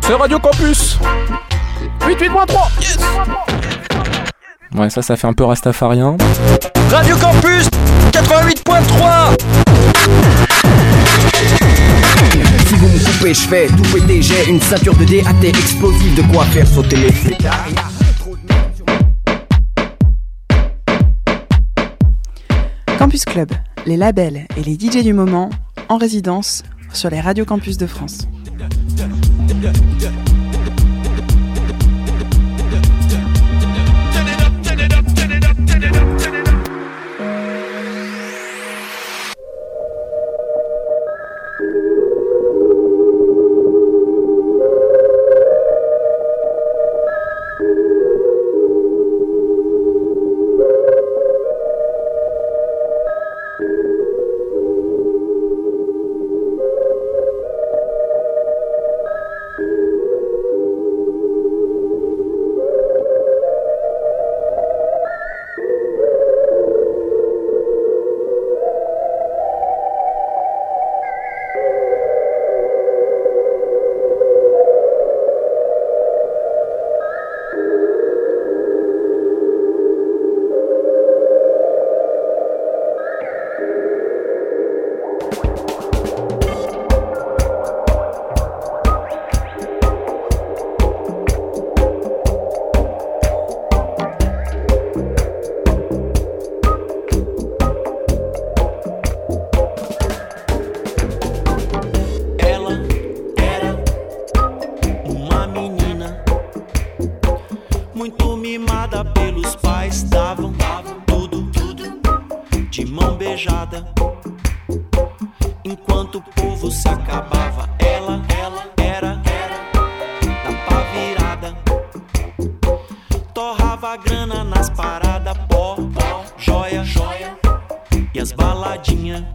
C'est Radio Campus. 88.3 Yes Ouais, ça, ça fait un peu rastafarien. Radio Campus 88.3 Si vous me coupez, je fais tout péter, j'ai une ceinture de DAT explosive, de quoi faire sauter les flétards. Campus Club, les labels et les DJ du moment en résidence sur les radios campus de France. Pelos pais, davam, tudo, tudo de mão beijada. Enquanto o povo se acabava, ela, ela era, era da pá virada. Torrava grana nas paradas, pó, pó, joia, joia e as baladinhas.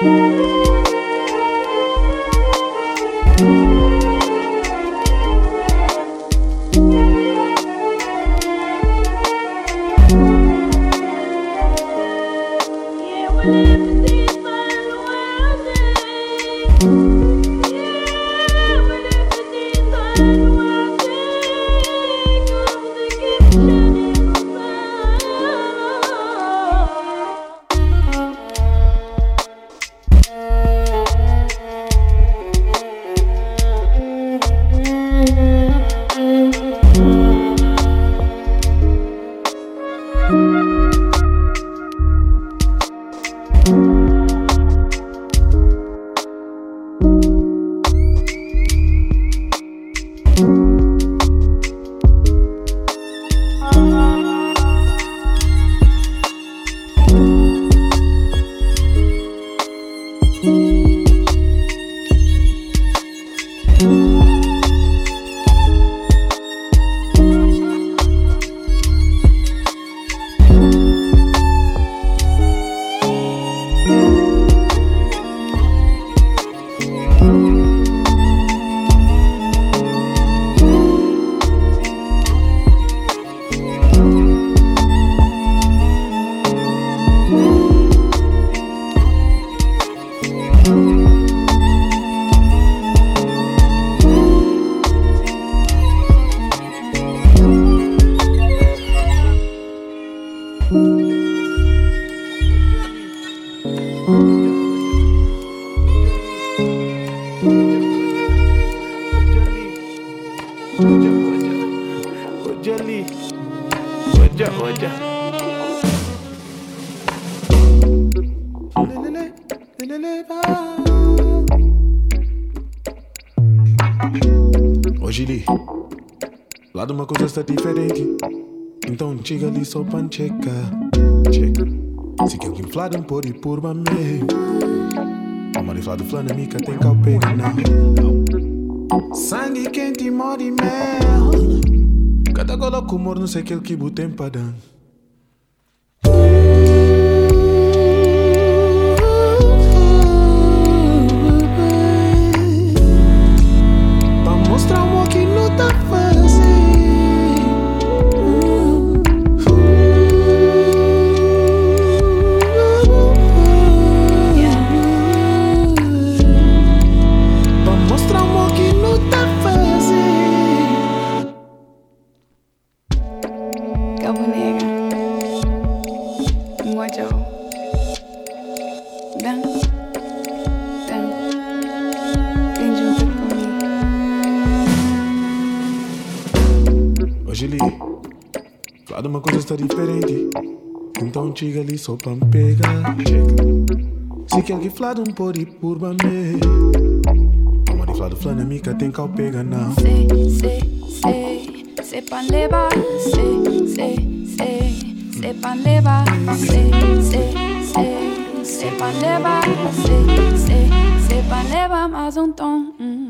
Música Hoje, é, hoje, é. hoje é ali. Hoje. Lá de uma coisa está diferente. Então diga ali só pancheca. checar. que Se que alguém fladam por e por uma meia. Uma de flado mica tem calpega não. Sangue quente morde mel. Cada gola com humor não sei que ele que botem pra dan. Chega ali só pra me pegar. Se quer que flado um pori por me. Vamos de flado flana mica tem cal pega não. Sei, sei, sei, sei pra levar. Sei, sei, sei, sei pra levar. Sei, sei, sei, sei pra levar. Sei, sei, sei pra levar mais um tom. Hum.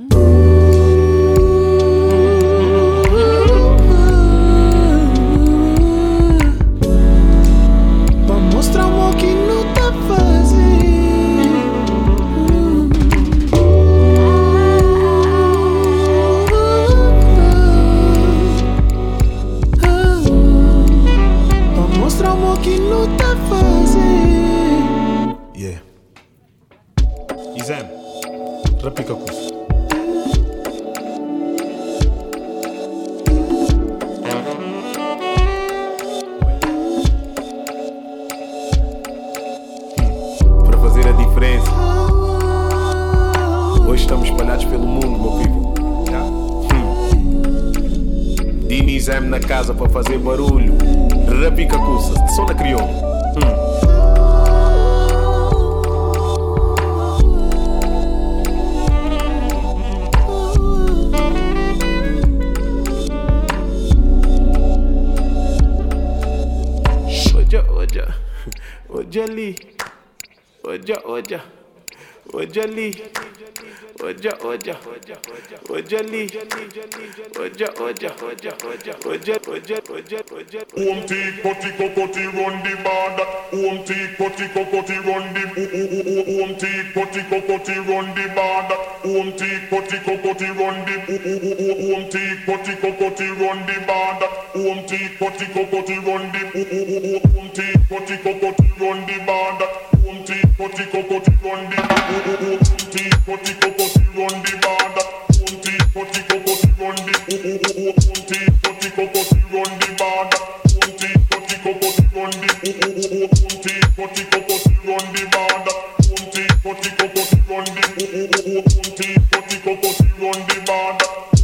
Home tea, potty, cocotti, run the band. Home tea, potty, cocotti, run the. on the border.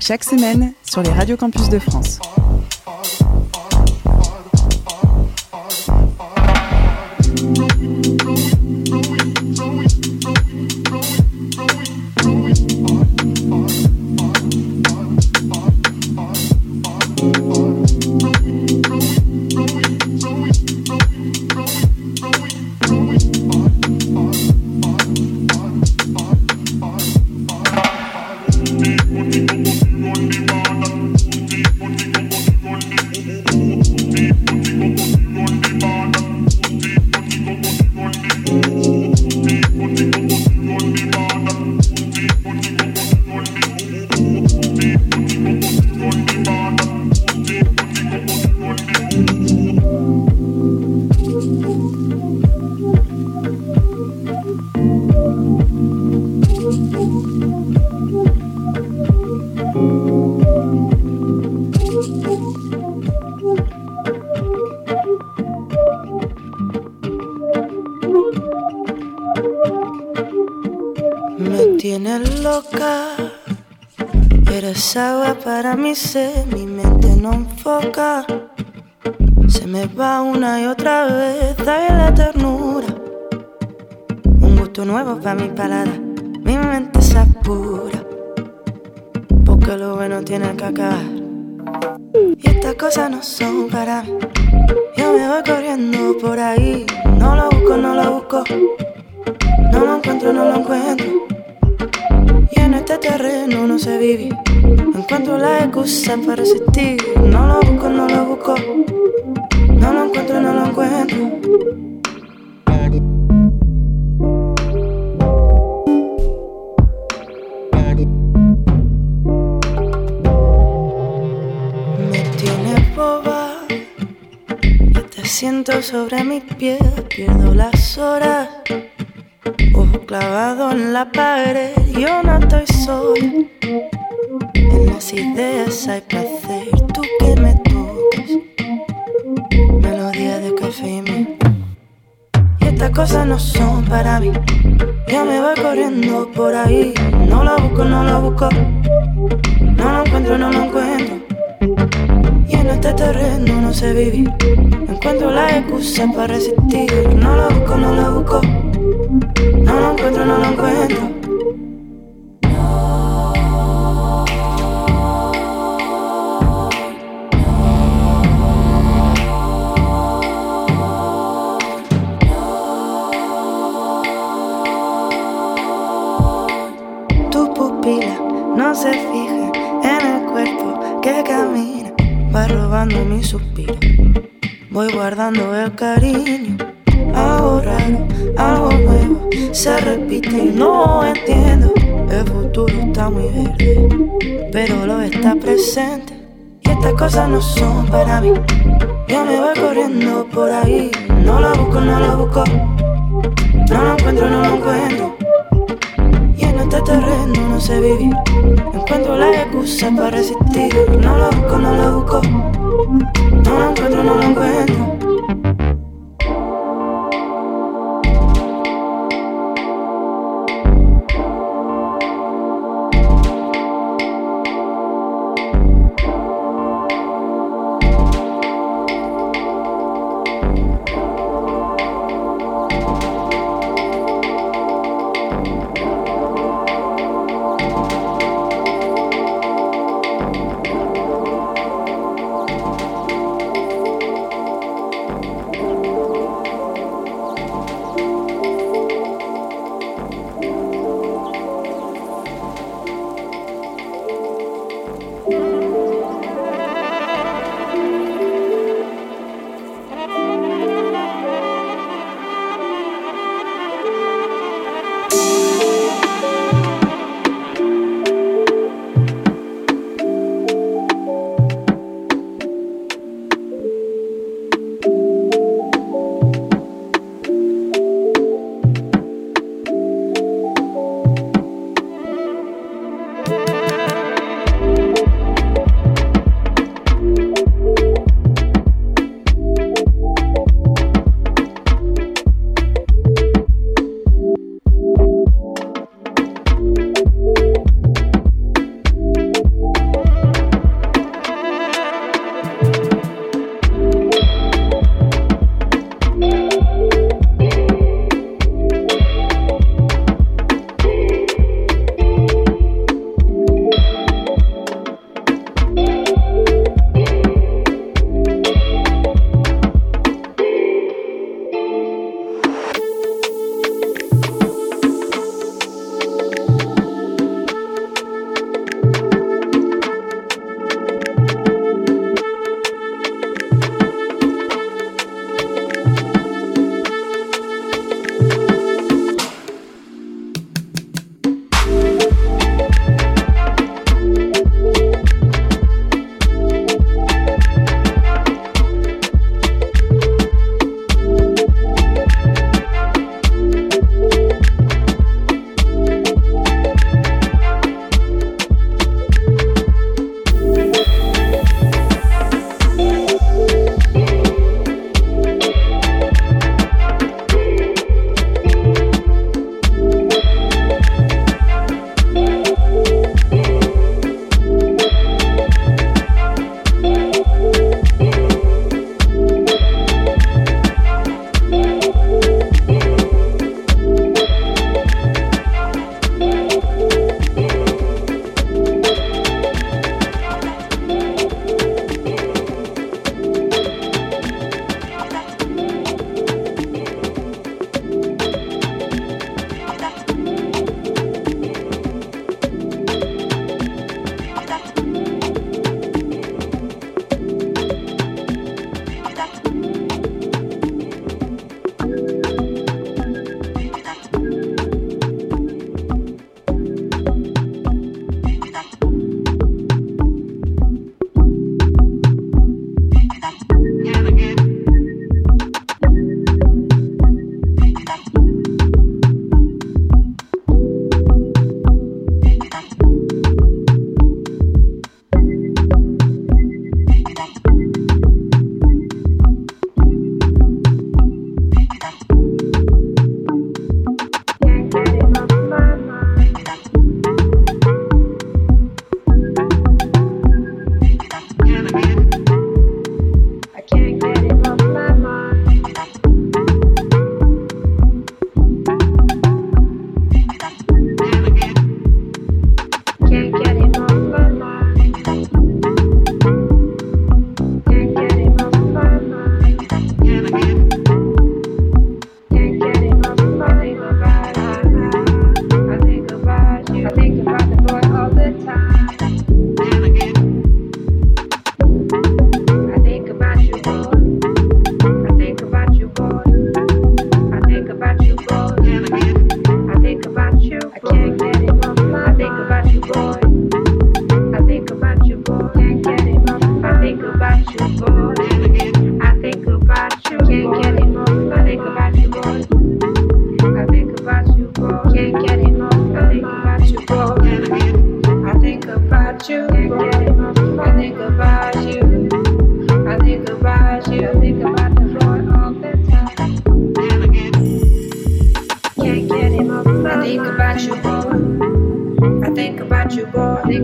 Chaque semaine sur les radios campus de France. Eres agua para mi sed, mi mente no enfoca. Se me va una y otra vez, dale la ternura. Un gusto nuevo para mi palada, mi mente se apura. Porque lo bueno tiene que acabar. Y estas cosas no son para mí. Yo me voy corriendo por ahí, no lo busco, no lo busco. No lo encuentro, no lo encuentro. En este terreno no sé vivir. Encuentro la excusa para resistir. No lo busco, no lo busco. No lo encuentro, no lo encuentro. Me tienes boba. Te siento sobre mis pies. Pierdo las horas. Clavado en la pared, yo no estoy sola. En las ideas hay placer, tú que me tocas. Melodía de café y miel. Y estas cosas no son para mí. Yo me voy corriendo por ahí. No lo busco, no lo busco. No lo encuentro, no lo encuentro. Y en este terreno no sé vivir. Encuentro la excusa para resistir. No lo busco, no lo busco. No lo encuentro, no lo encuentro. Tu pupila no se fija en el cuerpo que camina, va robando mi suspiro. Voy guardando el cariño, algo raro, algo nuevo, se repite y no entiendo. El futuro está muy verde, pero lo está presente. Y estas cosas no son para mí. Yo me voy corriendo por ahí, no lo busco, no lo busco. No lo encuentro, no lo encuentro. Y en este terreno no sé vivir. Encuentro la excusa para resistir. No lo busco, no lo busco. No lo encuentro, no lo encuentro.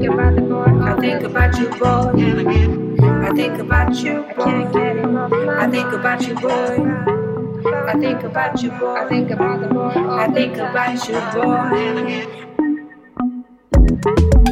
Think about the boy. I think about you, boy. I think about you, boy. Can't get him I think about you, boy. I think about you, boy. I think about the boy. I think about you, boy.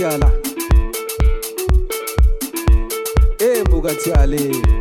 Tiala. Hey, Buga Tiala.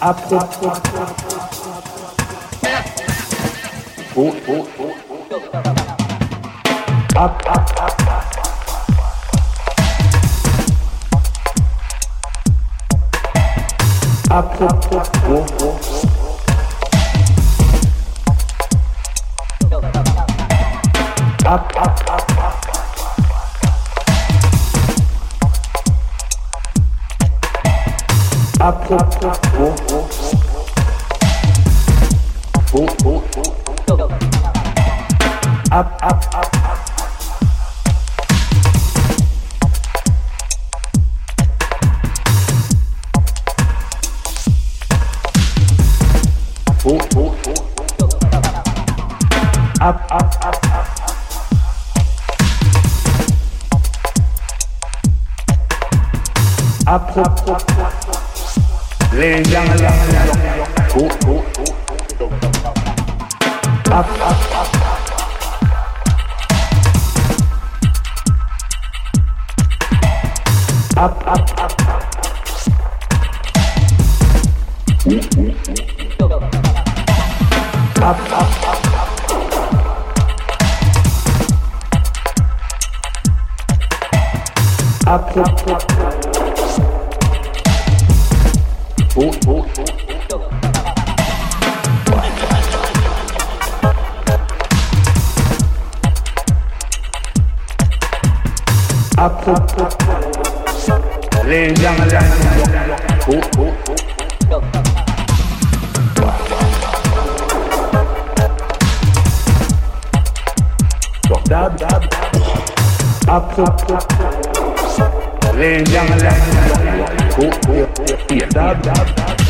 apto. Apto. Apto. up, up, up, up. Up, up. Dab, dab, dab,